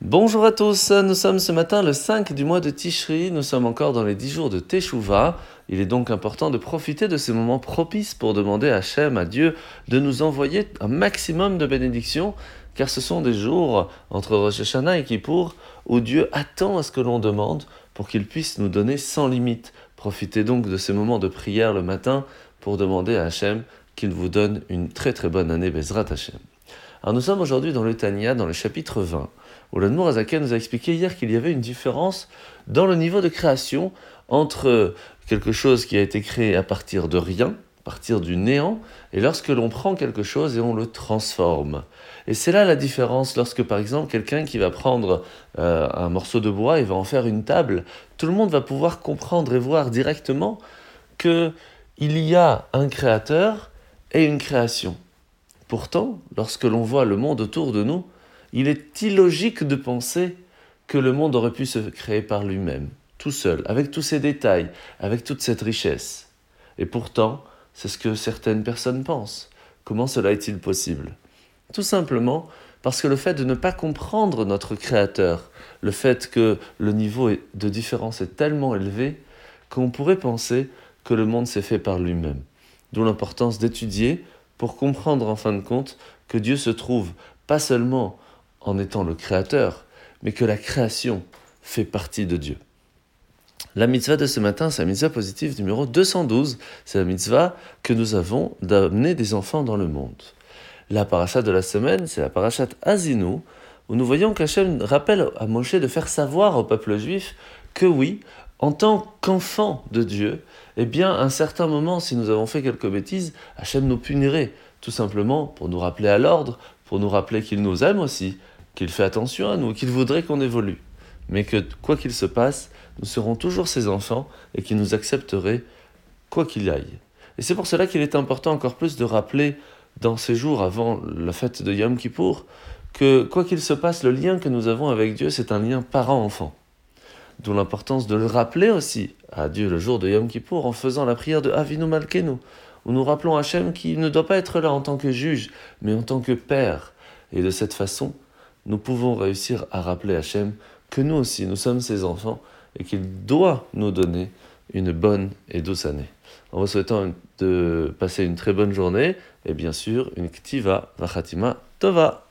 Bonjour à tous, nous sommes ce matin le 5 du mois de Tishri, nous sommes encore dans les 10 jours de Teshuvah. Il est donc important de profiter de ces moments propices pour demander à Hachem, à Dieu, de nous envoyer un maximum de bénédictions, car ce sont des jours entre Rosh Hashanah et Kippour où Dieu attend à ce que l'on demande pour qu'il puisse nous donner sans limite. Profitez donc de ces moments de prière le matin pour demander à Hachem qu'il vous donne une très très bonne année Bezrat Hachem. Alors nous sommes aujourd'hui dans le Tania, dans le chapitre 20, où Azaken nous a expliqué hier qu'il y avait une différence dans le niveau de création entre quelque chose qui a été créé à partir de rien, à partir du néant, et lorsque l'on prend quelque chose et on le transforme. Et c'est là la différence lorsque par exemple quelqu'un qui va prendre euh, un morceau de bois et va en faire une table, tout le monde va pouvoir comprendre et voir directement que il y a un créateur et une création. Pourtant, lorsque l'on voit le monde autour de nous, il est illogique de penser que le monde aurait pu se créer par lui-même, tout seul, avec tous ses détails, avec toute cette richesse. Et pourtant, c'est ce que certaines personnes pensent. Comment cela est-il possible? Tout simplement parce que le fait de ne pas comprendre notre Créateur, le fait que le niveau de différence est tellement élevé qu'on pourrait penser que le monde s'est fait par lui-même. D'où l'importance d'étudier pour comprendre en fin de compte que Dieu se trouve pas seulement en étant le créateur, mais que la création fait partie de Dieu. La mitzvah de ce matin, c'est la mitzvah positive numéro 212. C'est la mitzvah que nous avons d'amener des enfants dans le monde. La parachat de la semaine, c'est la parachat Azinu, où nous voyons qu'Hachem rappelle à Moshe de faire savoir au peuple juif que oui, en tant qu'enfant de Dieu, eh bien, à un certain moment, si nous avons fait quelques bêtises, Hachem nous punirait, tout simplement pour nous rappeler à l'ordre, pour nous rappeler qu'il nous aime aussi, qu'il fait attention à nous, qu'il voudrait qu'on évolue. Mais que, quoi qu'il se passe, nous serons toujours ses enfants et qu'il nous accepterait quoi qu'il aille. Et c'est pour cela qu'il est important encore plus de rappeler dans ces jours avant la fête de Yom Kippour que, quoi qu'il se passe, le lien que nous avons avec Dieu, c'est un lien parent-enfant. D'où l'importance de le rappeler aussi à Dieu le jour de Yom Kippour en faisant la prière de Avinu Malkenu, où nous rappelons Hachem qui ne doit pas être là en tant que juge, mais en tant que père. Et de cette façon, nous pouvons réussir à rappeler Hachem que nous aussi, nous sommes ses enfants et qu'il doit nous donner une bonne et douce année. En vous souhaitant de passer une très bonne journée et bien sûr une Ktiva Vachatima Tova.